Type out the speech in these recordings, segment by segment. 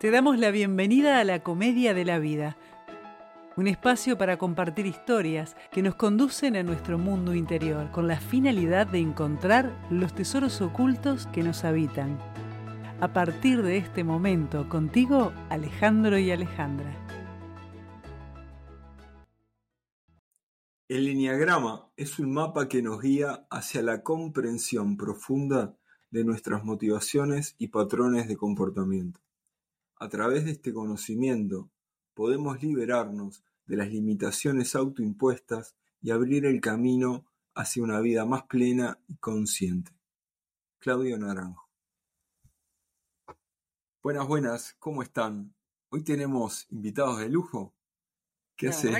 Te damos la bienvenida a la Comedia de la Vida, un espacio para compartir historias que nos conducen a nuestro mundo interior con la finalidad de encontrar los tesoros ocultos que nos habitan. A partir de este momento, contigo, Alejandro y Alejandra. El lineagrama es un mapa que nos guía hacia la comprensión profunda de nuestras motivaciones y patrones de comportamiento. A través de este conocimiento podemos liberarnos de las limitaciones autoimpuestas y abrir el camino hacia una vida más plena y consciente. Claudio Naranjo. Buenas, buenas, ¿cómo están? Hoy tenemos invitados de lujo. ¿Qué haces?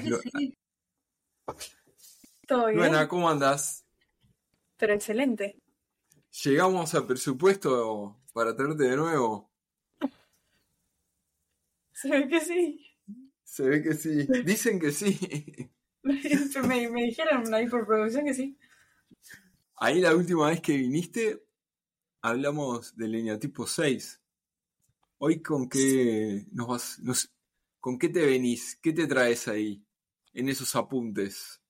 Todo bien. Buena, ¿cómo andas? Pero excelente. Llegamos a presupuesto para traerte de nuevo. Se ve que sí. Se ve que sí. Dicen que sí. me, me dijeron ahí por producción que sí. Ahí la última vez que viniste hablamos del lineatipo 6. Hoy con qué nos vas, nos- con qué te venís, qué te traes ahí en esos apuntes.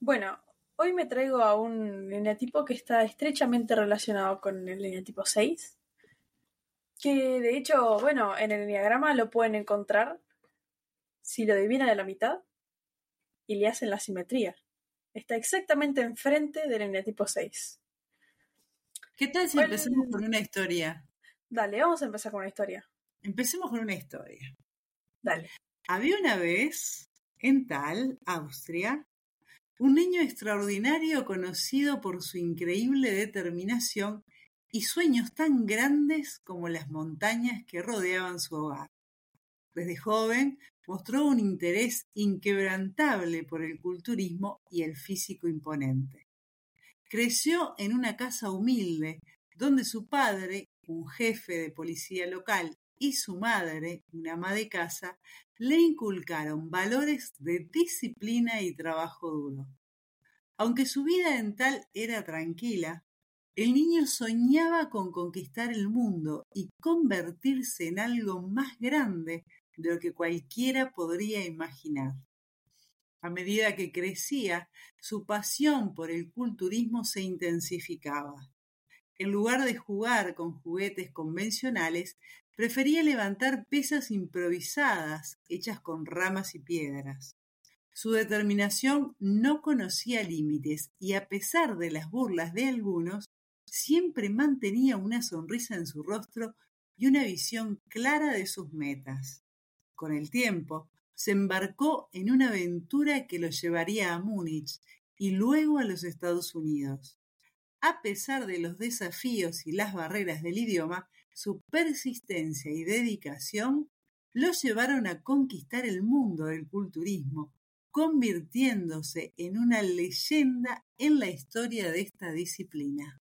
Bueno, hoy me traigo a un lineatipo que está estrechamente relacionado con el lineatipo 6. Que de hecho, bueno, en el diagrama lo pueden encontrar si lo divinan a la mitad y le hacen la simetría. Está exactamente enfrente del lineatipo 6. ¿Qué tal si Bueno. empezamos con una historia? Dale, vamos a empezar con una historia. Empecemos con una historia. Dale. Había una vez, en Tal, Austria, un niño extraordinario conocido por su increíble determinación y sueños tan grandes como las montañas que rodeaban su hogar. Desde joven mostró un interés inquebrantable por el culturismo y el físico imponente. Creció en una casa humilde donde su padre, un jefe de policía local, y su madre, una ama de casa, le inculcaron valores de disciplina y trabajo duro. Aunque su vida en tal era tranquila, el niño soñaba con conquistar el mundo y convertirse en algo más grande de lo que cualquiera podría imaginar. A medida que crecía, su pasión por el culturismo se intensificaba. En lugar de jugar con juguetes convencionales, prefería levantar pesas improvisadas hechas con ramas y piedras. Su determinación no conocía límites y a pesar de las burlas de algunos, siempre mantenía una sonrisa en su rostro y una visión clara de sus metas. Con el tiempo, se embarcó en una aventura que lo llevaría a Múnich y luego a los Estados Unidos. A pesar de los desafíos y las barreras del idioma, su persistencia y dedicación lo llevaron a conquistar el mundo del culturismo, convirtiéndose en una leyenda en la historia de esta disciplina.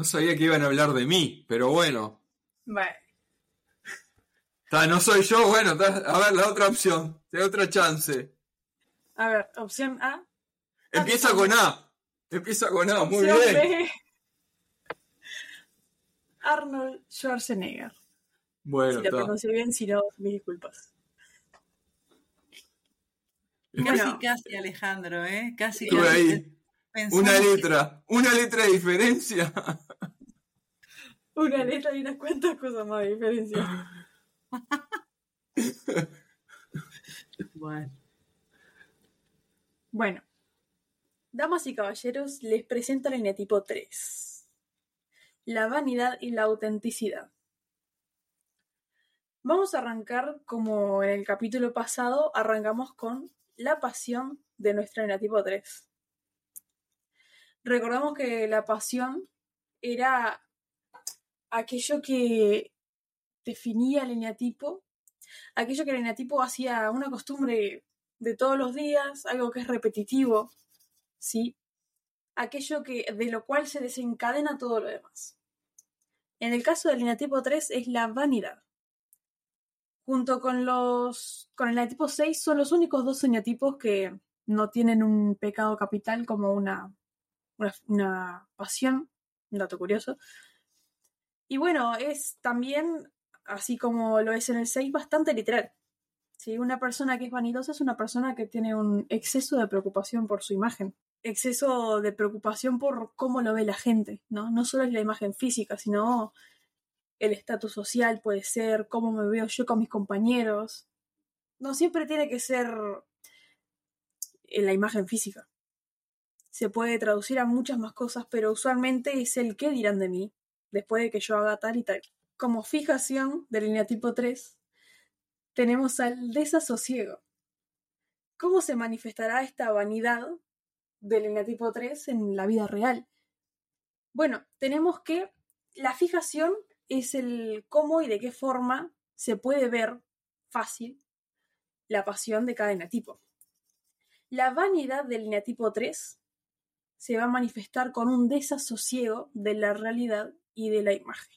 No sabía que iban a hablar de mí, pero bueno. Bueno, Ta, no soy yo, bueno, ta, a ver, la otra opción, la otra chance. a ver, opción A. Empieza con A. Empieza con A, muy opción bien. B. Arnold Schwarzenegger. Bueno, si lo pronuncié bien, si no, mis disculpas. Casi, Bueno. casi, Alejandro, ¿eh? Casi, Estuve casi. ahí. Pensamos Una que- letra, una letra de diferencia. Una letra y unas cuantas cosas más de diferencia. Bueno, Bueno, damas y caballeros, les presento el eneatipo 3. La vanidad y la autenticidad. Vamos a arrancar como en el capítulo pasado, arrancamos con la pasión de nuestro eneatipo 3. Recordamos que la pasión era aquello que definía el eneatipo, aquello que el eneatipo hacía una costumbre de todos los días, algo que es repetitivo, ¿sí? Aquello que, de lo cual se desencadena todo lo demás. En el caso del eneatipo 3 es la vanidad. Junto con los. con el eneatipo 6 son los únicos dos eneatipos que no tienen un pecado capital como una, una, pasión, un dato curioso. Y bueno, es también, así como lo es en el 6, bastante literal. Si Una persona que es vanidosa es una persona que tiene un exceso de preocupación por su imagen, exceso de preocupación por cómo lo ve la gente, ¿no? No solo es la imagen física, sino el estatus social puede ser, cómo me veo yo con mis compañeros. No siempre tiene que ser en la imagen física. Se puede traducir a muchas más cosas, pero usualmente es el qué dirán de mí después de que yo haga tal y tal. Como fijación del línea tipo 3, tenemos al desasosiego. ¿Cómo se manifestará esta vanidad del tipo 3 en la vida real? Bueno, tenemos que la fijación es el cómo y de qué forma se puede ver fácil la pasión de cada eneatipo. La vanidad del eneatipo 3 se va a manifestar con un desasosiego de la realidad y de la imagen.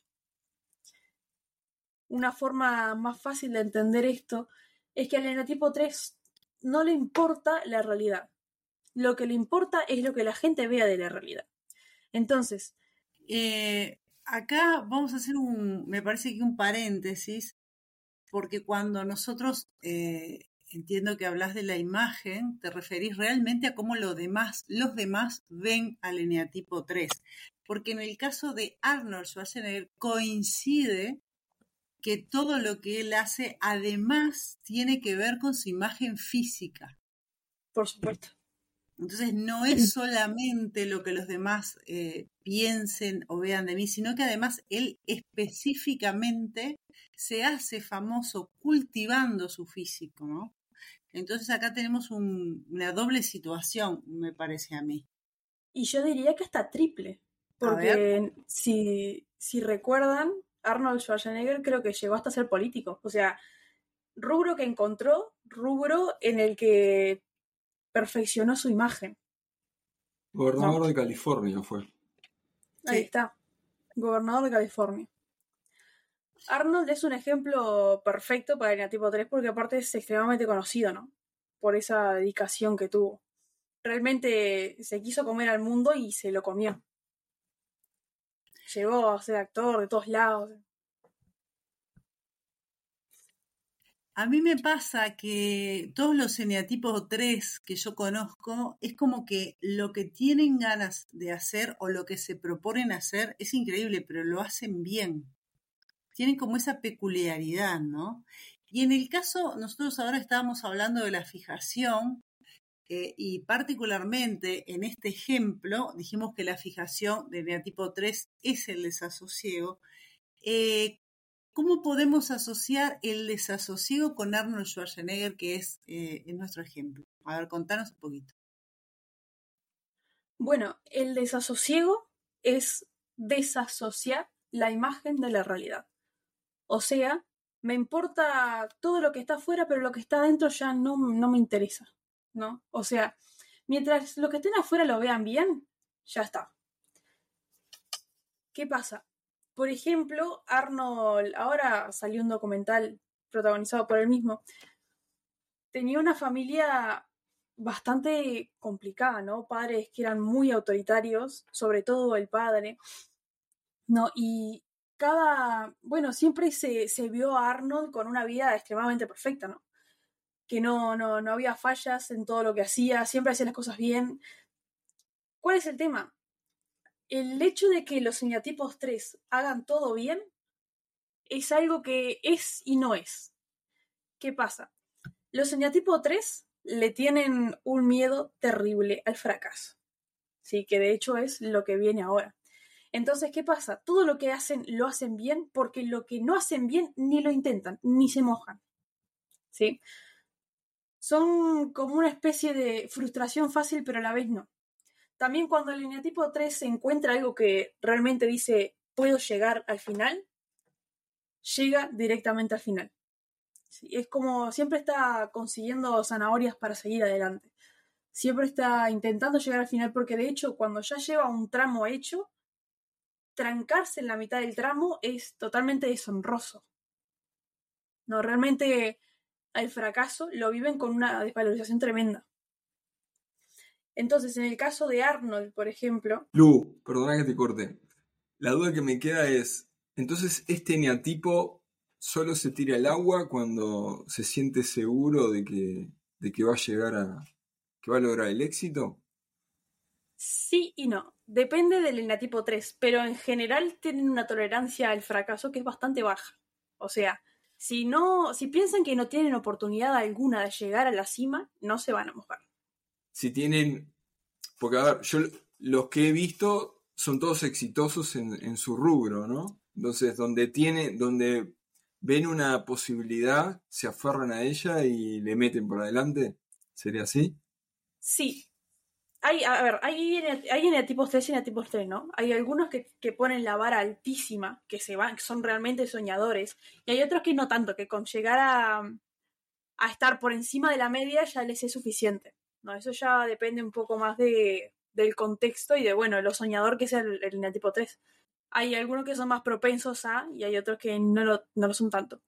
Una forma más fácil de entender esto es que al eneatipo 3 no le importa la realidad. Lo que le importa es lo que la gente vea de la realidad. Entonces, eh, acá vamos a hacer un, me parece que un paréntesis, porque cuando nosotros eh, entiendo que hablas de la imagen, te referís realmente a cómo los demás, los demás ven al eneatipo 3. Porque en el caso de Arnold Schwarzenegger coincide que todo lo que él hace además tiene que ver con su imagen física. Por supuesto. Entonces no es solamente lo que los demás eh, piensen o vean de mí, sino que además él específicamente se hace famoso cultivando su físico, ¿no? Entonces acá tenemos una doble situación, me parece a mí. Y yo diría que hasta triple, porque si, si recuerdan, Arnold Schwarzenegger creo que llegó hasta ser político, o sea, rubro que encontró, rubro en el que perfeccionó su imagen. Gobernador de California fue. Ahí está, gobernador de California. Arnold es un ejemplo perfecto para el tipo 3 porque aparte es extremadamente conocido, ¿no? Por esa dedicación que tuvo. Realmente se quiso comer al mundo y se lo comió. Llegó a ser actor de todos lados. A mí me pasa que todos los eneatipos 3 que yo conozco es como que lo que tienen ganas de hacer o lo que se proponen hacer es increíble, pero lo hacen bien tienen como esa peculiaridad, ¿no? Y en el caso, nosotros ahora estábamos hablando de la fijación eh, y particularmente en este ejemplo dijimos que la fijación del neotipo 3 es el desasosiego. Eh, ¿Cómo podemos asociar el desasosiego con Arnold Schwarzenegger, que es, eh, nuestro ejemplo? A ver, contanos un poquito. Bueno, el desasosiego es desasociar la imagen de la realidad. O sea, me importa todo lo que está afuera, pero lo que está adentro ya no, no me interesa, ¿no? O sea, mientras lo que estén afuera lo vean bien, ya está. ¿Qué pasa? Por ejemplo, Arnold, ahora salió un documental protagonizado por él mismo, tenía una familia bastante complicada, ¿no? Padres que eran muy autoritarios, sobre todo el padre, ¿no? Y bueno, siempre se, vio a Arnold con una vida extremadamente perfecta, ¿no? Que no, no, no había fallas en todo lo que hacía, siempre hacía las cosas bien. ¿Cuál es el tema? El hecho de que los señatipos 3 hagan todo bien es algo que es y no es. ¿Qué pasa? Los señatipos 3 le tienen un miedo terrible al fracaso. Sí, que de hecho es lo que viene ahora. Entonces, ¿qué pasa? Todo lo que hacen lo hacen bien porque lo que no hacen bien ni lo intentan, ni se mojan. ¿Sí? Son como una especie de frustración fácil, pero a la vez no. También cuando el lineatipo 3 encuentra algo que realmente dice puedo llegar al final, llega directamente al final. Es como siempre está consiguiendo zanahorias para seguir adelante. Siempre está intentando llegar al final porque de hecho cuando ya lleva un tramo hecho, trancarse en la mitad del tramo es totalmente deshonroso. No, realmente el fracaso lo viven con una desvalorización tremenda. Entonces, en el caso de Arnold, por ejemplo. Lu, perdona que te corte. La duda que me queda es: Entonces, este eneatipo solo se tira al agua cuando se siente seguro de que, de que va a llegar a. que va a lograr el éxito. Sí y no. Depende del eneatipo 3, pero en general tienen una tolerancia al fracaso que es bastante baja. O sea, si no, si piensan que no tienen oportunidad alguna de llegar a la cima, no se van a mojar. Si tienen. Porque, a ver, yo los que he visto son todos exitosos en, en su rubro, ¿no? Entonces, donde tiene, donde ven una posibilidad, se aferran a ella y le meten por adelante. ¿Sería así? Sí. Hay, a ver, hay, hay eneatipos 3 y eneatipos 3, ¿no? Hay algunos que, que, ponen la vara altísima, que se van, son realmente soñadores, y hay otros que no tanto, que con llegar a, a estar por encima de la media ya les es suficiente. No, eso ya depende un poco más de, del contexto y de, bueno, lo soñador que es el, el eneatipo 3. Hay algunos que son más propensos a y hay otros que no lo, no lo son tanto.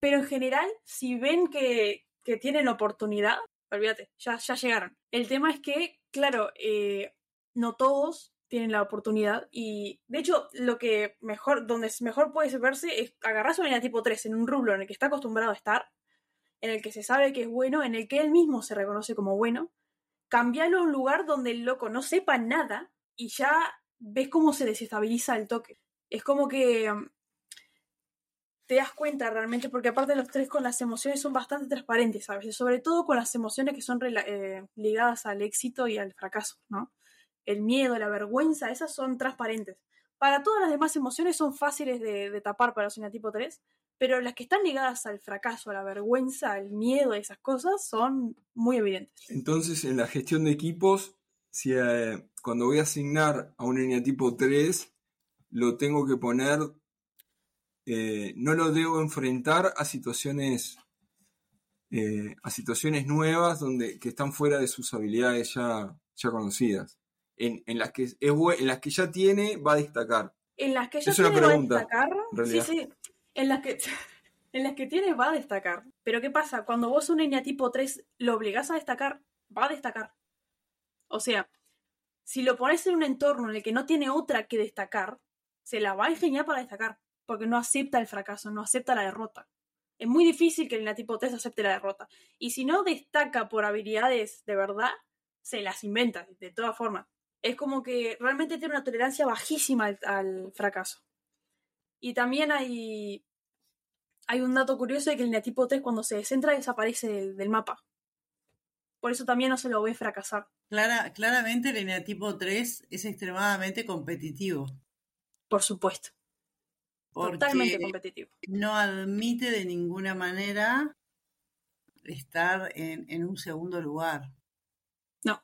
Pero en general, si ven que, que tienen oportunidad, olvídate, ya, ya llegaron. El tema es que, claro, eh, no todos tienen la oportunidad y de hecho lo que mejor donde mejor puede verse es agarrarse a un tipo 3 en un rublo en el que está acostumbrado a estar en el que se sabe que es bueno en el que él mismo se reconoce como bueno cambiarlo a un lugar donde el loco no sepa nada y ya ves cómo se desestabiliza el toque. Es como que um, te das cuenta realmente, porque aparte los tres con las emociones son bastante transparentes a veces, sobre todo con las emociones que son eh, ligadas al éxito y al fracaso, ¿no? El miedo, la vergüenza, esas son transparentes. Para todas las demás emociones son fáciles de, tapar para los tipo 3, pero las que están ligadas al fracaso, a la vergüenza, al miedo, esas cosas, son muy evidentes. Entonces, en la gestión de equipos, si eh, cuando voy a asignar a un eneatipo 3, lo tengo que poner, eh, no lo debo enfrentar a situaciones, eh, a situaciones nuevas donde, que están fuera de sus habilidades ya, ya conocidas. En, en, las que es, en las que ya tiene, va a destacar. En las que ya tiene, va a destacar. Sí, sí en las que, en las que tienes va a destacar. Pero ¿qué pasa? Cuando vos un niña tipo 3 lo obligás a destacar, va a destacar. O sea, si lo pones en un entorno en el que no tiene otra que destacar, se la va a ingeniar para destacar, porque no acepta el fracaso, no acepta la derrota. Es muy difícil que el tipo 3 acepte la derrota. Y si no destaca por habilidades de verdad, se las inventa, de todas formas. Es como que realmente tiene una tolerancia bajísima al, al fracaso. Y también hay, hay un dato curioso de que el neatipo 3 cuando se descentra desaparece del, mapa. Por eso también no se lo ve fracasar. Clara, claramente el eneatipo 3 es extremadamente competitivo. Por supuesto. Totalmente competitivo. No admite de ninguna manera estar en, en, un segundo lugar. No.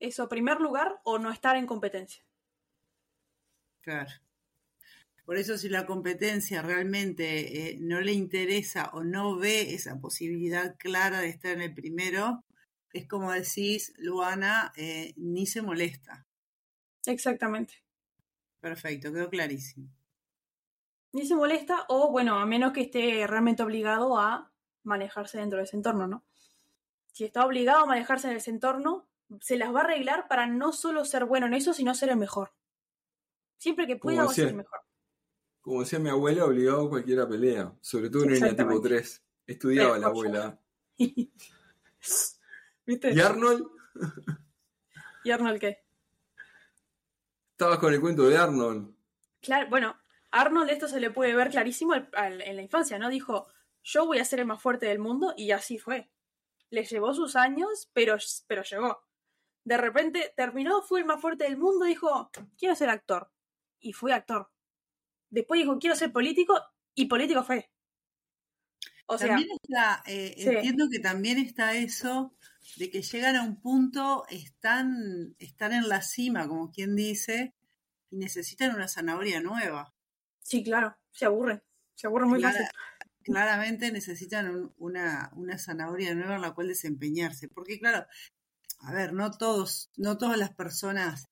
Eso, primer lugar o no estar en competencia. Claro. Por eso si la competencia realmente eh, no le interesa o no ve esa posibilidad clara de estar en el primero, es como decís, Luana, eh, ni se molesta. Exactamente. Perfecto, quedó clarísimo. Ni se molesta o, bueno, a menos que esté realmente obligado a manejarse dentro de ese entorno, ¿no? Si está obligado a manejarse en ese entorno, se las va a arreglar para no solo ser bueno en eso, sino ser el mejor. Siempre que pueda, va a ser el mejor como decía mi abuela, obligado a cualquiera pelea, sobre todo en el tipo 3. Estudiaba la abuela. ¿Viste? ¿Y Arnold? ¿Y Arnold qué? Estabas con el cuento de Arnold. Claro, bueno, Arnold esto se le puede ver clarísimo en la infancia, ¿no? Dijo, yo voy a ser el más fuerte del mundo y así fue. Le llevó sus años, pero, pero llegó. De repente terminó, fue el más fuerte del mundo, dijo, quiero ser actor. Y fue actor. Después dijo, quiero ser político, y político fue. O sea, también está, eh, entiendo que también está eso de que llegan a un punto, están, están en la cima, como quien dice, y necesitan una zanahoria nueva. Sí, claro, se aburren, se aburren muy fácil. Claramente necesitan una, una zanahoria nueva en la cual desempeñarse, porque claro, a ver, no todos, no todas las personas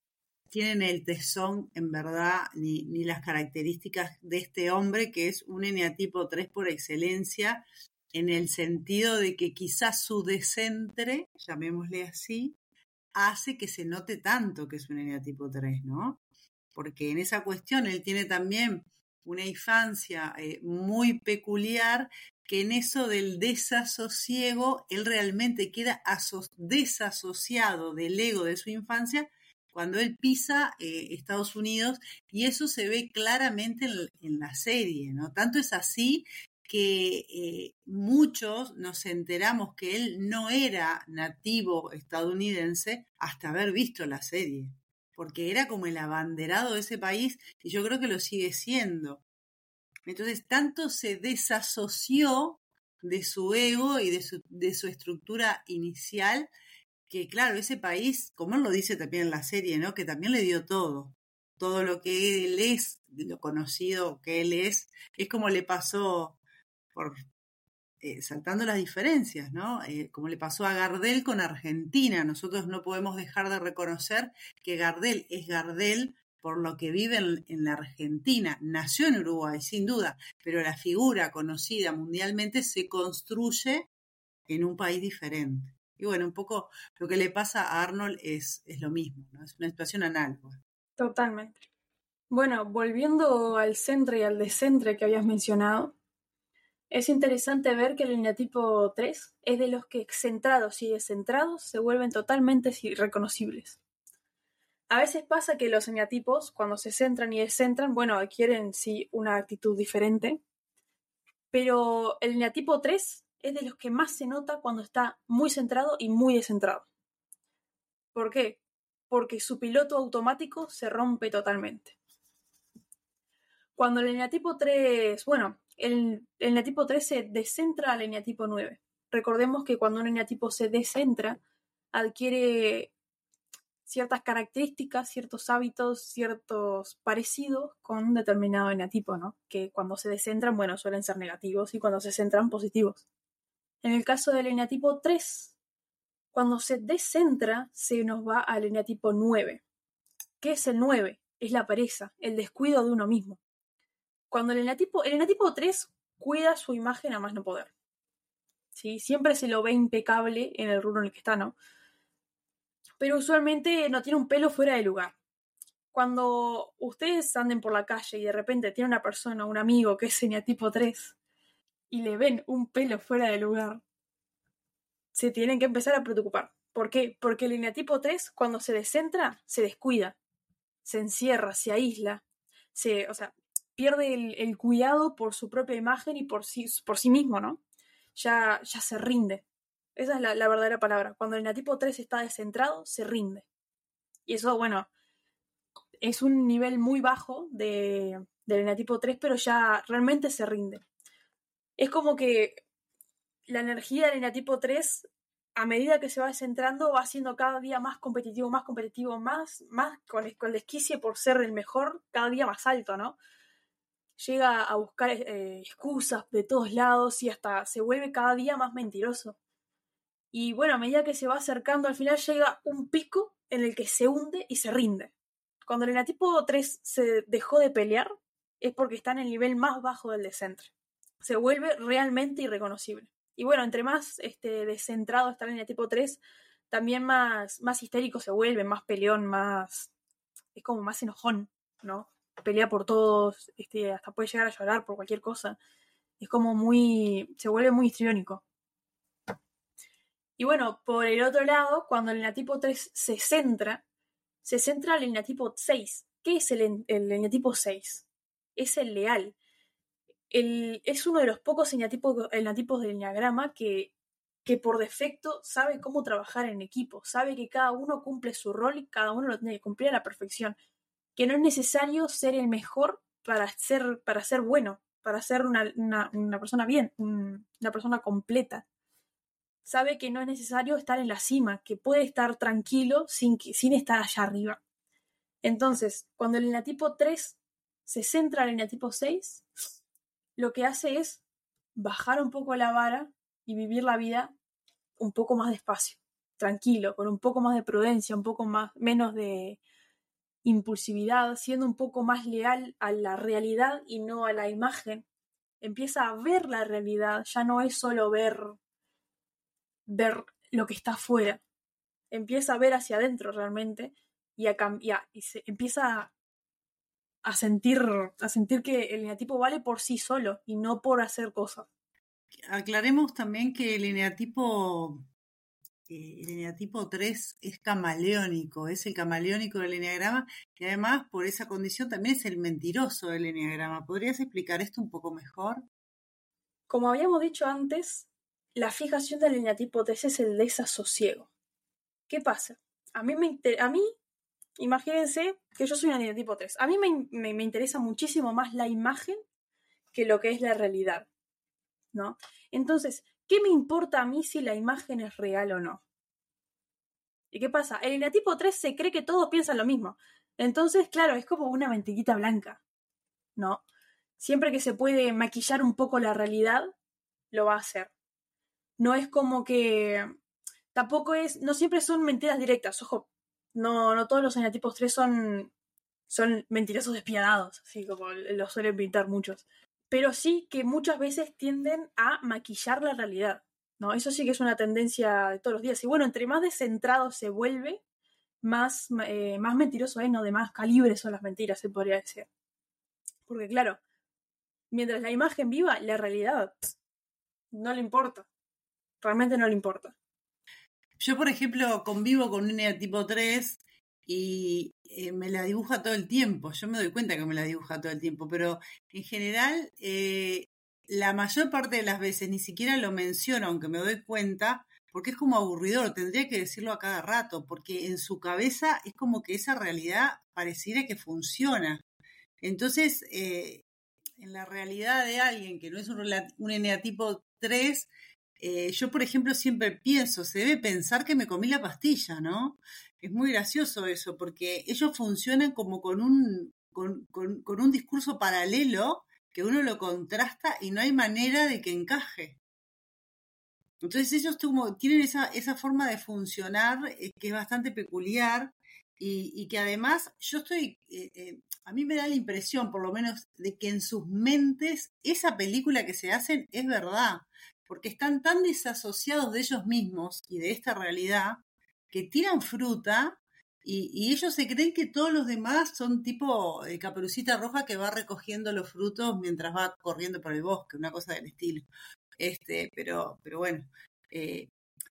tienen el tesón, en verdad, ni, ni, las características de este hombre, que es un eneatipo 3 por excelencia, en el sentido de que quizás su descentre, llamémosle así, hace que se note tanto que es un eneatipo 3, ¿no? Porque en esa cuestión él tiene también una infancia eh, muy peculiar, que en eso del desasosiego, él realmente queda desasociado del ego de su infancia cuando él pisa eh, Estados Unidos y eso se ve claramente en, la serie, ¿no? Tanto es así que eh, muchos nos enteramos que él no era nativo estadounidense hasta haber visto la serie, porque era como el abanderado de ese país y yo creo que lo sigue siendo. Entonces, tanto se desasoció de su ego y de su, de su estructura inicial, que claro, ese país, como él lo dice también en la serie, ¿no? Que también le dio todo. Todo lo que él es, lo conocido que él es, es como le pasó por eh, saltando las diferencias, ¿no? Eh, como le pasó a Gardel con Argentina. Nosotros no podemos dejar de reconocer que Gardel es Gardel por lo que vive en, la Argentina. Nació en Uruguay, sin duda, pero la figura conocida mundialmente se construye en un país diferente. Y bueno, un poco lo que le pasa a Arnold es, es lo mismo, ¿no? Es una situación análoga. Totalmente. Bueno, volviendo al centro y al descentre que habías mencionado, es interesante ver que el eneatipo 3 es de los que centrados y descentrados se vuelven totalmente irreconocibles. A veces pasa que los eneatipos, cuando se centran y descentran, bueno, adquieren sí una actitud diferente, pero el eneatipo 3 es de los que más se nota cuando está muy centrado y muy descentrado. ¿Por qué? Porque su piloto automático se rompe totalmente. Cuando el eneatipo 3, bueno, el, eneatipo 3 se descentra al eneatipo 9. Recordemos que cuando un eneatipo se descentra, adquiere ciertas características, ciertos hábitos, ciertos parecidos con un determinado eneatipo, ¿no? Que cuando se descentran, bueno, suelen ser negativos y cuando se centran, positivos. En el caso del eneatipo 3, cuando se descentra, se nos va al eneatipo 9. ¿Qué es el 9? Es la pereza, el descuido de uno mismo. Cuando el eneatipo, el eneatipo 3 cuida su imagen a más no poder. ¿Sí? Siempre se lo ve impecable en el rubro en el que está, ¿no? Pero usualmente no tiene un pelo fuera de lugar. Cuando ustedes anden por la calle y de repente tiene una persona, un amigo que es eneatipo 3 y le ven un pelo fuera de lugar, se tienen que empezar a preocupar. ¿Por qué? Porque el eneatipo 3 cuando se descentra, se descuida, se encierra, se aísla, se, o sea, pierde el, cuidado por su propia imagen y por sí, por sí mismo, ¿no? Ya, ya se rinde. Esa es la, verdadera palabra. Cuando el enatipo 3 está descentrado, se rinde. Y eso, bueno, es un nivel muy bajo de, del enatipo 3, pero ya realmente se rinde. Es como que la energía del enatipo 3, a medida que se va descentrando, va siendo cada día más competitivo, más competitivo, más, más con, con desquicie por ser el mejor, cada día más alto, ¿no? Llega a buscar eh, excusas de todos lados y hasta se vuelve cada día más mentiroso. Y bueno, a medida que se va acercando, al final llega un pico en el que se hunde y se rinde. Cuando el enatipo 3 se dejó de pelear, es porque está en el nivel más bajo del descentre. Se vuelve realmente irreconocible. Y bueno, entre más este, descentrado está el enatipo 3, también más, más histérico se vuelve, más peleón, más. es como más enojón, ¿no? Pelea por todos, este, hasta puede llegar a llorar por cualquier cosa. Es como muy, se vuelve muy histriónico. Y bueno, por el otro lado, cuando el eneatipo 3 se centra, se centra el eneatipo 6. ¿Qué es el, el eneatipo 6? Es el leal. El, es uno de los pocos eneatipos, del eneagrama que, que por defecto sabe cómo trabajar en equipo, sabe que cada uno cumple su rol y cada uno lo tiene que cumplir a la perfección que no es necesario ser el mejor para ser, para ser bueno, para ser una, persona bien, una persona completa. Sabe que no es necesario estar en la cima, que puede estar tranquilo sin, sin estar allá arriba. Entonces, cuando el enatipo 3 se centra en el enatipo 6, lo que hace es bajar un poco la vara y vivir la vida un poco más despacio, tranquilo, con un poco más de prudencia, un poco más, menos de, impulsividad, siendo un poco más leal a la realidad y no a la imagen, empieza a ver la realidad, ya no es solo ver ver lo que está afuera, empieza a ver hacia adentro realmente y a cambiar y se empieza a sentir, a sentir que el eneatipo vale por sí solo y no por hacer cosas. Aclaremos también que el eneatipo, el eneatipo 3 es camaleónico, es el camaleónico del eneagrama y además por esa condición también es el mentiroso del eneagrama. ¿Podrías explicar esto un poco mejor? Como habíamos dicho antes, la fijación del eneatipo 3 es el desasosiego. ¿Qué pasa? A mí, me a mí imagínense que yo soy un eneatipo 3. A mí me, me interesa muchísimo más la imagen que lo que es la realidad. ¿no? Entonces, ¿qué me importa a mí si la imagen es real o no? ¿Y qué pasa? El eneatipo 3 se cree que todos piensan lo mismo. Entonces, claro, es como una mentiguita blanca, ¿no? Siempre que se puede maquillar un poco la realidad, lo va a hacer. No es como que... Tampoco es... No siempre son mentiras directas, ojo. No, no todos los eneatipos 3 son, son mentirosos despiadados, así como lo suelen pintar muchos pero sí que muchas veces tienden a maquillar la realidad. ¿no? Eso sí que es una tendencia de todos los días. Y bueno, entre más descentrado se vuelve, más, eh, más mentiroso es, ¿no? De más calibre son las mentiras, se podría decir. Porque claro, mientras la imagen viva, la realidad no le importa. Realmente no le importa. Yo, por ejemplo, convivo con un tipo 3 y eh, me la dibuja todo el tiempo. Yo me doy cuenta que me la dibuja todo el tiempo, pero en general, eh, la mayor parte de las veces ni siquiera lo menciono, aunque me doy cuenta, porque es como aburridor, tendría que decirlo a cada rato, porque en su cabeza es como que esa realidad pareciera que funciona. Entonces, eh, en la realidad de alguien que no es un, un eneatipo 3, yo, por ejemplo, siempre pienso, se debe pensar que me comí la pastilla, ¿no? Es muy gracioso eso, porque ellos funcionan como con un, con, un discurso paralelo que uno lo contrasta y no hay manera de que encaje. Entonces ellos tienen esa, esa forma de funcionar eh, que es bastante peculiar y, que además yo estoy, eh, eh, a mí me da la impresión por lo menos de que en sus mentes esa película que se hacen es verdad, porque están tan desasociados de ellos mismos y de esta realidad que tiran fruta y, ellos se creen que todos los demás son tipo eh, caperucita roja que va recogiendo los frutos mientras va corriendo por el bosque, una cosa del estilo. Este, pero, pero bueno, eh,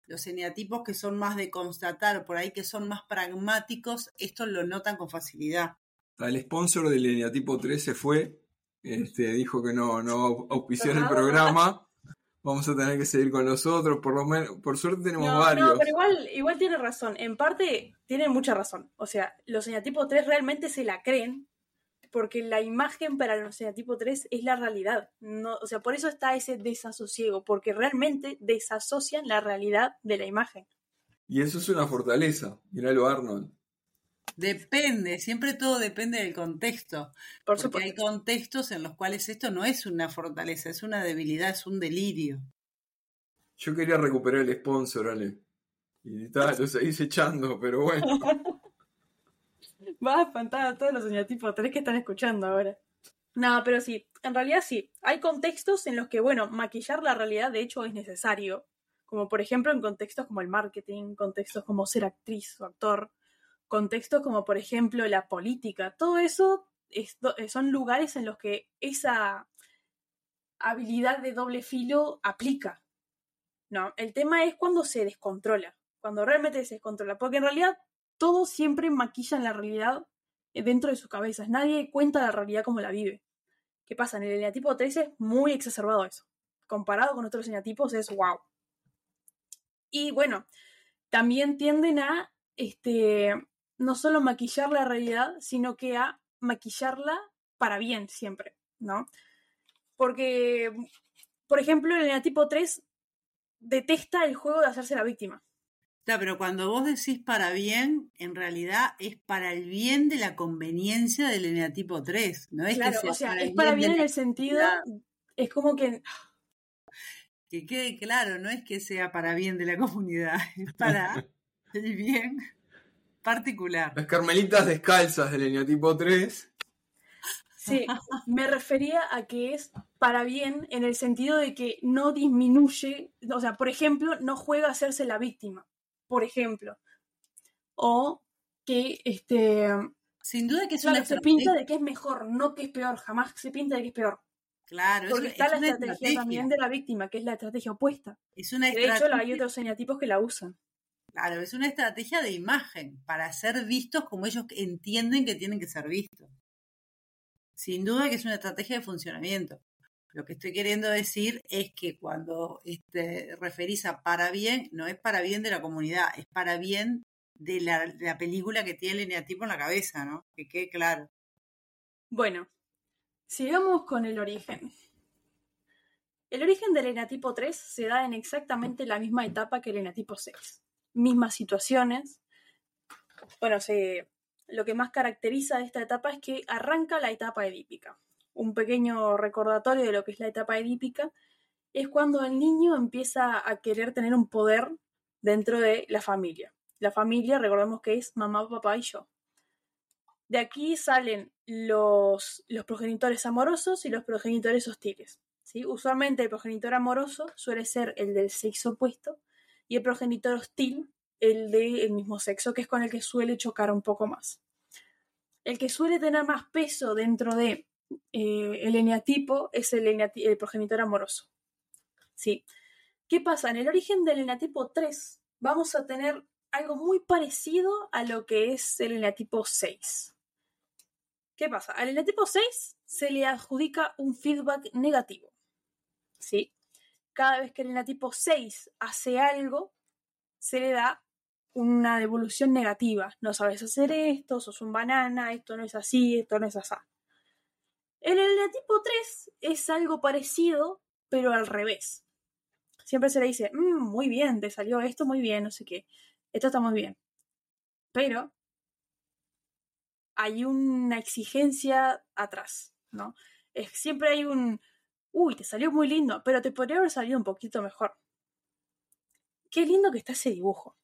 los eneatipos que son más de constatar, por ahí que son más pragmáticos, esto lo notan con facilidad. El sponsor del eneatipo 3 se fue, este, dijo que no, no auspició el programa vamos a tener que seguir con los otros, por lo menos, por suerte tenemos varios. No, pero igual, igual tiene razón, en parte tiene mucha razón. O sea, los eneatipos 3 realmente se la creen, porque la imagen para los eneatipos 3 es la realidad. No, o sea, por eso está ese desasosiego, porque realmente desasocian la realidad de la imagen. Y eso es una fortaleza, míralo Arnold. Depende, siempre todo depende del contexto. Por porque hay contextos en los cuales esto no es una fortaleza, es una debilidad, es un delirio. Yo quería recuperar el sponsor, Ale. Y tal, lo seguís echando, pero bueno. Vas a espantar a todos los señatipos tres que están escuchando ahora. No, pero sí, en realidad sí. Hay contextos en los que, bueno, maquillar la realidad de hecho es necesario. Como por ejemplo en contextos como el marketing, contextos como ser actriz o actor, contextos como por ejemplo la política, todo eso eh, son lugares en los que esa habilidad de doble filo aplica. No, el tema es cuando se descontrola, cuando realmente se descontrola, porque en realidad todos siempre maquillan la realidad dentro de sus cabezas, nadie cuenta la realidad como la vive. ¿Qué pasa? En el eneatipo 3 es muy exacerbado eso. Comparado con otros eneatipos es wow. Y bueno, también tienden a este, no solo maquillar la realidad, sino que a maquillarla para bien siempre, ¿no? Porque, por ejemplo, el eneatipo 3 detesta el juego de hacerse la víctima. Claro, pero cuando vos decís para bien, en realidad es para el bien de la conveniencia del eneatipo 3, ¿no es claro, o sea, es para bien en el sentido, es como que... Que quede claro, no es que sea para bien de la comunidad, es para el bien particular. Las carmelitas descalzas del eneatipo 3. Sí, me refería a que es para bien en el sentido de que no disminuye, o sea, por ejemplo, no juega a hacerse la víctima, por ejemplo. O que este Sin duda que es Claro, una se pinta estrategia. de que es mejor, no que es peor. Jamás se pinta de que es peor. Claro, es Porque está es la una estrategia, estrategia. también de la víctima, que es la estrategia opuesta. Es una De hecho, estrategia. hay otros eneatipos que la usan. Claro, es una estrategia de imagen para ser vistos como ellos entienden que tienen que ser vistos. Sin duda que es una estrategia de funcionamiento. Lo que estoy queriendo decir es que cuando este, referís a para bien, no es para bien de la comunidad, es para bien de la, de la película que tiene el eneatipo en la cabeza, ¿no? Que quede claro. Bueno, sigamos con el origen. El origen del eneatipo 3 se da en exactamente la misma etapa que el eneatipo 6. Mismas situaciones. Bueno, lo que más caracteriza esta etapa es que arranca la etapa edípica. Un pequeño recordatorio de lo que es la etapa edípica es cuando el niño empieza a querer tener un poder dentro de la familia. La familia, recordemos que es mamá, papá y yo. De aquí salen los, los progenitores amorosos y los progenitores hostiles. ¿sí? Usualmente el progenitor amoroso suele ser el del sexo opuesto y el progenitor hostil el del mismo sexo, que es con el que suele chocar un poco más. El que suele tener más peso dentro de eh, el eneatipo es el progenitor amoroso. ¿sí? ¿Qué pasa? En el origen del eneatipo 3 vamos a tener algo muy parecido a lo que es el eneatipo 6. ¿Qué pasa? Al eneatipo 6 se le adjudica un feedback negativo. ¿Sí? Cada vez que el eneatipo 6 hace algo, se le da una devolución negativa. No sabes hacer esto, sos un banana, esto no es así, esto no es así. En el eneatipo 3 es algo parecido, pero al revés. Siempre se le dice, "Mm, muy bien, te salió esto muy bien, no sé qué. Esto está muy bien. Pero hay una exigencia atrás, ¿no? Siempre hay un, uy, te salió muy lindo, pero te podría haber salido un poquito mejor. Qué lindo que está ese dibujo.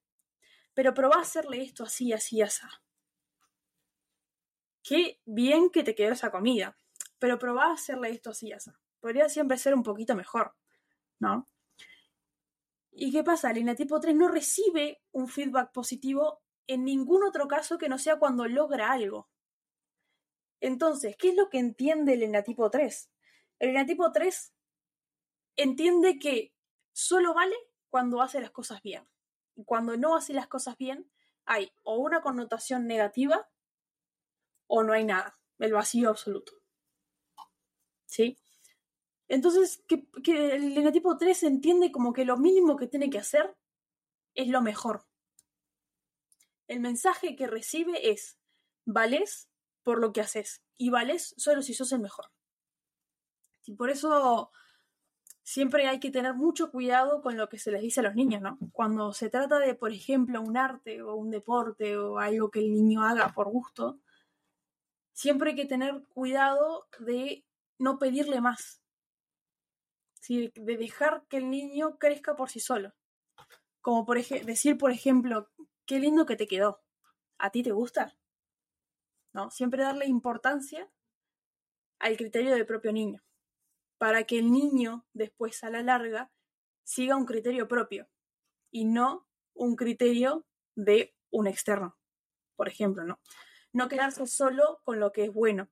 Pero probá a hacerle esto así, así, así. Qué bien que te quedó esa comida. Pero probá a hacerle esto así, así. Podría siempre ser un poquito mejor, ¿no? ¿Y qué pasa? El eneatipo 3 no recibe un feedback positivo en ningún otro caso que no sea cuando logra algo. Entonces, ¿qué es lo que entiende el eneatipo 3? El eneatipo 3 entiende que solo vale cuando hace las cosas bien. Y cuando no hace las cosas bien, hay o una connotación negativa o no hay nada. El vacío absoluto. ¿Sí? Entonces, que, el eneatipo 3 entiende como que lo mínimo que tiene que hacer es lo mejor. El mensaje que recibe es, vales por lo que haces y vales solo si sos el mejor. Y por eso siempre hay que tener mucho cuidado con lo que se les dice a los niños, ¿no? Cuando se trata de, por ejemplo, un arte o un deporte o algo que el niño haga por gusto, siempre hay que tener cuidado de no pedirle más. De dejar que el niño crezca por sí solo. Como por decir, por ejemplo, qué lindo que te quedó. ¿A ti te gusta? ¿No? Siempre darle importancia al criterio del propio niño. Para que el niño, después a la larga, siga un criterio propio y no un criterio de un externo. Por ejemplo, ¿no? No quedarse solo con lo que es bueno.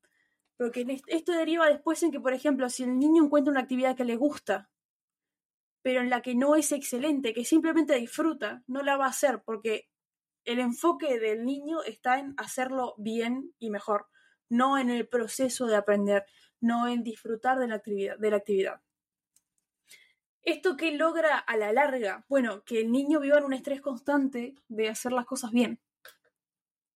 Porque esto deriva después en que, por ejemplo, si el niño encuentra una actividad que le gusta, pero en la que no es excelente, que simplemente disfruta, no la va a hacer porque el enfoque del niño está en hacerlo bien y mejor, no en el proceso de aprender, no en disfrutar de la actividad. De la actividad. ¿Esto que logra a la larga? Bueno, que el niño viva en un estrés constante de hacer las cosas bien.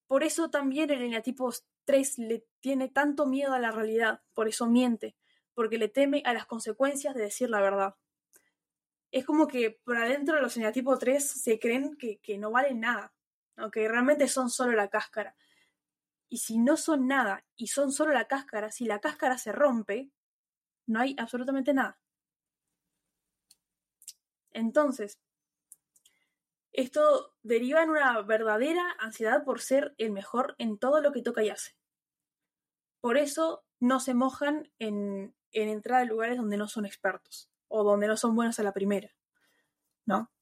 Por eso también el eneatipo 3 le tiene tanto miedo a la realidad, por eso miente, porque le teme a las consecuencias de decir la verdad. Es como que por adentro de los eneatipos 3 se creen que, que no valen nada, aunque realmente son solo la cáscara. Y si no son nada y son solo la cáscara, si la cáscara se rompe, no hay absolutamente nada. Entonces, esto deriva en una verdadera ansiedad por ser el mejor en todo lo que toca y hace. Por eso no se mojan en, en entrar a lugares donde no son expertos o donde no son buenos a la primera, ¿no?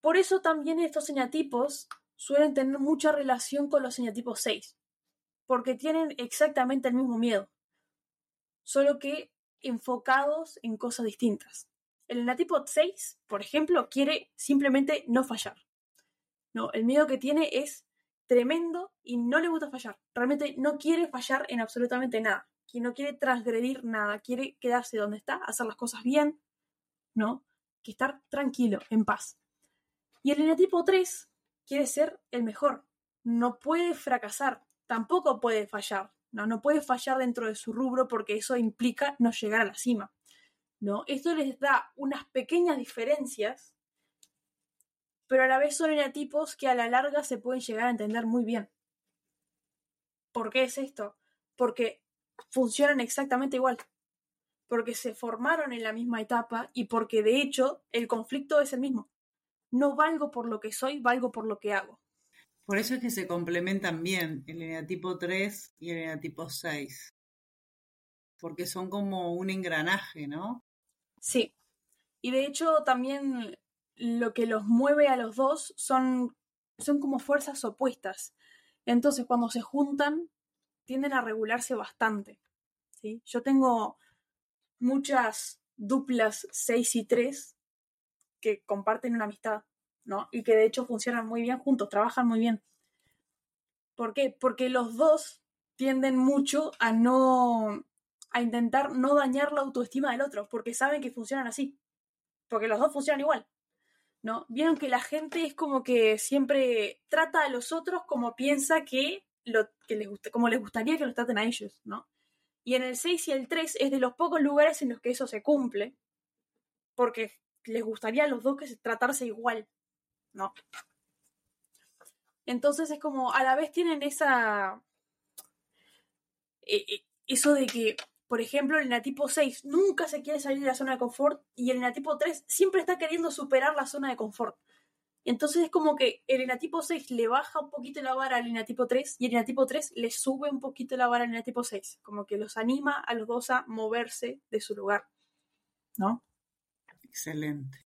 Por eso también estos eneatipos suelen tener mucha relación con los eneatipos 6. Porque tienen exactamente el mismo miedo, solo que enfocados en cosas distintas. El enatipo 6, por ejemplo, quiere simplemente no fallar. No, el miedo que tiene es tremendo y no le gusta fallar. Realmente no quiere fallar en absolutamente nada. Que no quiere transgredir nada, quiere quedarse donde está, hacer las cosas bien, ¿no? Que estar tranquilo, en paz. Y el enatipo 3 quiere ser el mejor. No puede fracasar, tampoco puede fallar. No, no puede fallar dentro de su rubro porque eso implica no llegar a la cima. ¿no? Esto les da unas pequeñas diferencias, pero a la vez son enatipos que a la larga se pueden llegar a entender muy bien. ¿Por qué es esto? Porque funcionan exactamente igual. Porque se formaron en la misma etapa y porque de hecho el conflicto es el mismo. No valgo por lo que soy, valgo por lo que hago. Por eso es que se complementan bien el enatipo 3 y el enatipo 6. Porque son como un engranaje, ¿no? Sí. Y de hecho también lo que los mueve a los dos son, son como fuerzas opuestas. Entonces cuando se juntan tienden a regularse bastante. ¿sí? Yo tengo muchas duplas 6 y 3 que comparten una amistad, ¿no? Y que de hecho funcionan muy bien juntos, trabajan muy bien. ¿Por qué? Porque los dos tienden mucho a no a intentar no dañar la autoestima del otro, porque saben que funcionan así. Porque los dos funcionan igual. ¿No? Vieron que la gente es como que siempre trata a los otros como piensa que, lo, que les gusta, como les gustaría que los traten a ellos, ¿no? Y en el 6 y el 3 es de los pocos lugares en los que eso se cumple, porque les gustaría a los dos que se tratarse igual, ¿no? Entonces es como, a la vez tienen esa... Eh, eh, eso de que por ejemplo, el enatipo 6 nunca se quiere salir de la zona de confort y el enatipo 3 siempre está queriendo superar la zona de confort. Entonces es como que el enatipo 6 le baja un poquito la vara al enatipo 3 y el enatipo 3 le sube un poquito la vara al enatipo 6. Como que los anima a los dos a moverse de su lugar. ¿No? Excelente.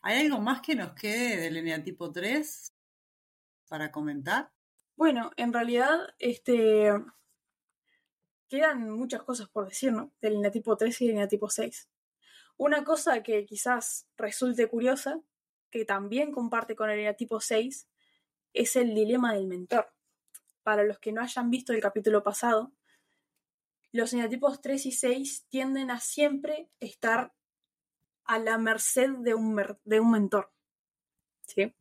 ¿Hay algo más que nos quede del enatipo 3 para comentar? Bueno, en realidad, este, quedan muchas cosas por decir, ¿no? Del eneatipo 3 y del eneatipo 6. Una cosa que quizás resulte curiosa, que también comparte con el eneatipo 6, es el dilema del mentor. Para los que no hayan visto el capítulo pasado, los eneatipos 3 y 6 tienden a siempre estar a la merced de un, de un mentor. ¿Sí?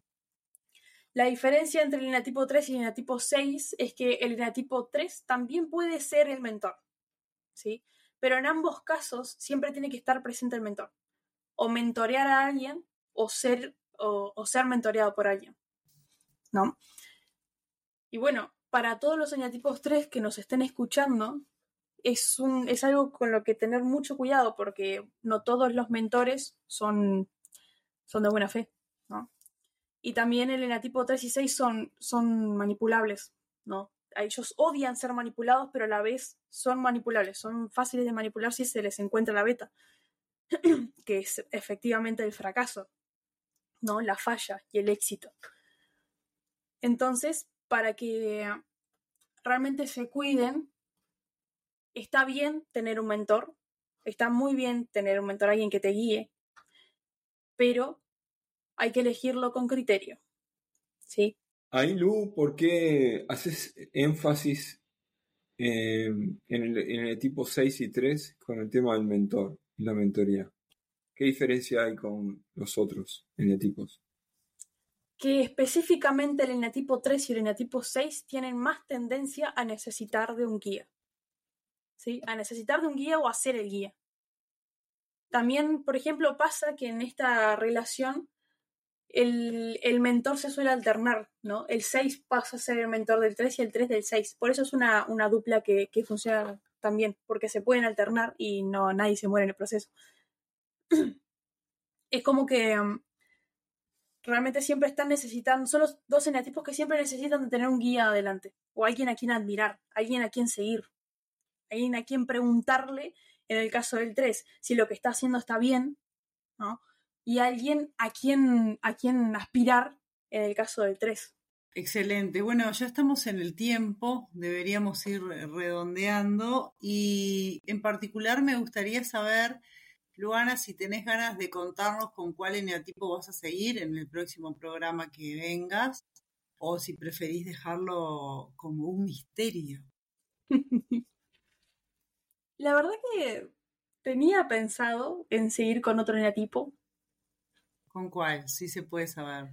La diferencia entre el enatipo 3 y el enatipo 6 es que el enatipo 3 también puede ser el mentor, ¿sí? Pero en ambos casos siempre tiene que estar presente el mentor. O mentorear a alguien o ser, o, ser mentoreado por alguien, ¿no? Y bueno, para todos los enatipos 3 que nos estén escuchando, es, un, es algo con lo que tener mucho cuidado porque no todos los mentores son, son de buena fe. Y también el enatipo 3 y 6 son, son manipulables, ¿no? Ellos odian ser manipulados, pero a la vez son manipulables, son fáciles de manipular si se les encuentra la beta, que es efectivamente el fracaso, ¿no? La falla y el éxito. Entonces, para que realmente se cuiden, está bien tener un mentor, está muy bien tener un mentor, alguien que te guíe, pero hay que elegirlo con criterio. ¿Sí? Ahí, Lu, ¿por qué haces énfasis en, el, tipo 6 y 3 con el tema del mentor y la mentoría? ¿Qué diferencia hay con los otros eneatipos? Que específicamente el eneatipo 3 y el eneatipo 6 tienen más tendencia a necesitar de un guía. ¿Sí? A necesitar de un guía o a ser el guía. También, por ejemplo, pasa que en esta relación el, mentor se suele alternar, ¿no? El 6 pasa a ser el mentor del 3 y el 3 del 6. Por eso es una, dupla que, funciona también, porque se pueden alternar y no nadie se muere en el proceso. es como que um, realmente siempre están necesitando, son los dos eneatipos que siempre necesitan tener un guía adelante, o alguien a quien admirar, alguien a quien seguir, alguien a quien preguntarle, en el caso del 3, si lo que está haciendo está bien, ¿no? y alguien a quien, a quien aspirar en el caso del 3. Excelente. Bueno, ya estamos en el tiempo, deberíamos ir redondeando y en particular me gustaría saber, Luana, si tenés ganas de contarnos con cuál eneatipo vas a seguir en el próximo programa que vengas o si preferís dejarlo como un misterio. La verdad que tenía pensado en seguir con otro eneatipo. ¿Con cuál? Sí se puede saber.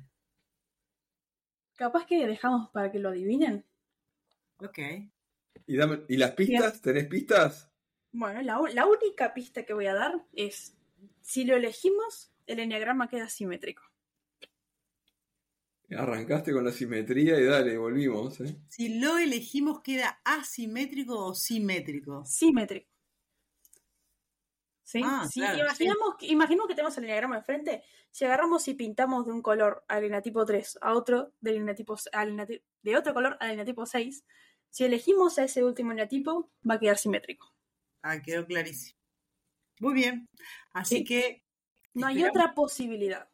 Capaz que dejamos para que lo adivinen. Ok. ¿Y, ¿y las pistas? ¿Tenés pistas? Bueno, la, la, única pista que voy a dar es, si lo elegimos, el enneagrama queda simétrico. Arrancaste con la simetría y dale, volvimos. ¿eh? Si lo elegimos, ¿queda asimétrico o simétrico? Simétrico. ¿Sí? Ah, imaginamos, imaginemos que tenemos el enneagrama enfrente. Si agarramos y pintamos de un color al eneatipo 3 a otro del eneatipo, al de otro color al eneatipo 6, si elegimos a ese último eneatipo, va a quedar simétrico. Ah, quedó clarísimo. Muy bien. Así que. No hay otra posibilidad.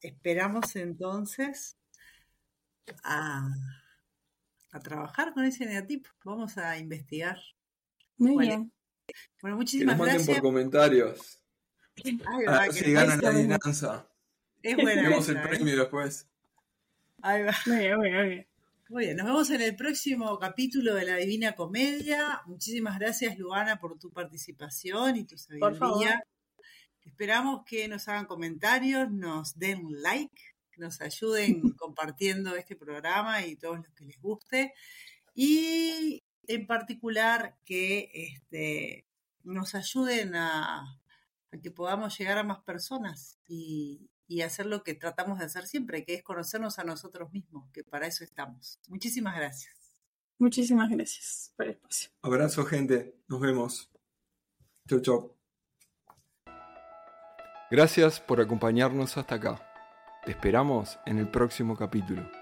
Esperamos entonces a, trabajar con ese eneatipo. Vamos a investigar. Muy bien. Bueno, muchísimas que nos manden por comentarios. Ay, si ganan la adivinanza. Es buena. Tenemos el premio después. Ahí va. Muy bien, muy bien. Muy bien, nos vemos en el próximo capítulo de La Divina Comedia. Muchísimas gracias, Luana, por tu participación y tu sabiduría. Esperamos que nos hagan comentarios, nos den un like, nos ayuden compartiendo este programa y todos los que les guste. Y en particular que este, nos ayuden a, que podamos llegar a más personas y, y hacer lo que tratamos de hacer siempre, que es conocernos a nosotros mismos, que para eso estamos. Muchísimas gracias. Muchísimas gracias por el espacio. Abrazo, gente. Nos vemos. Chau, chau. Gracias por acompañarnos hasta acá. Te esperamos en el próximo capítulo.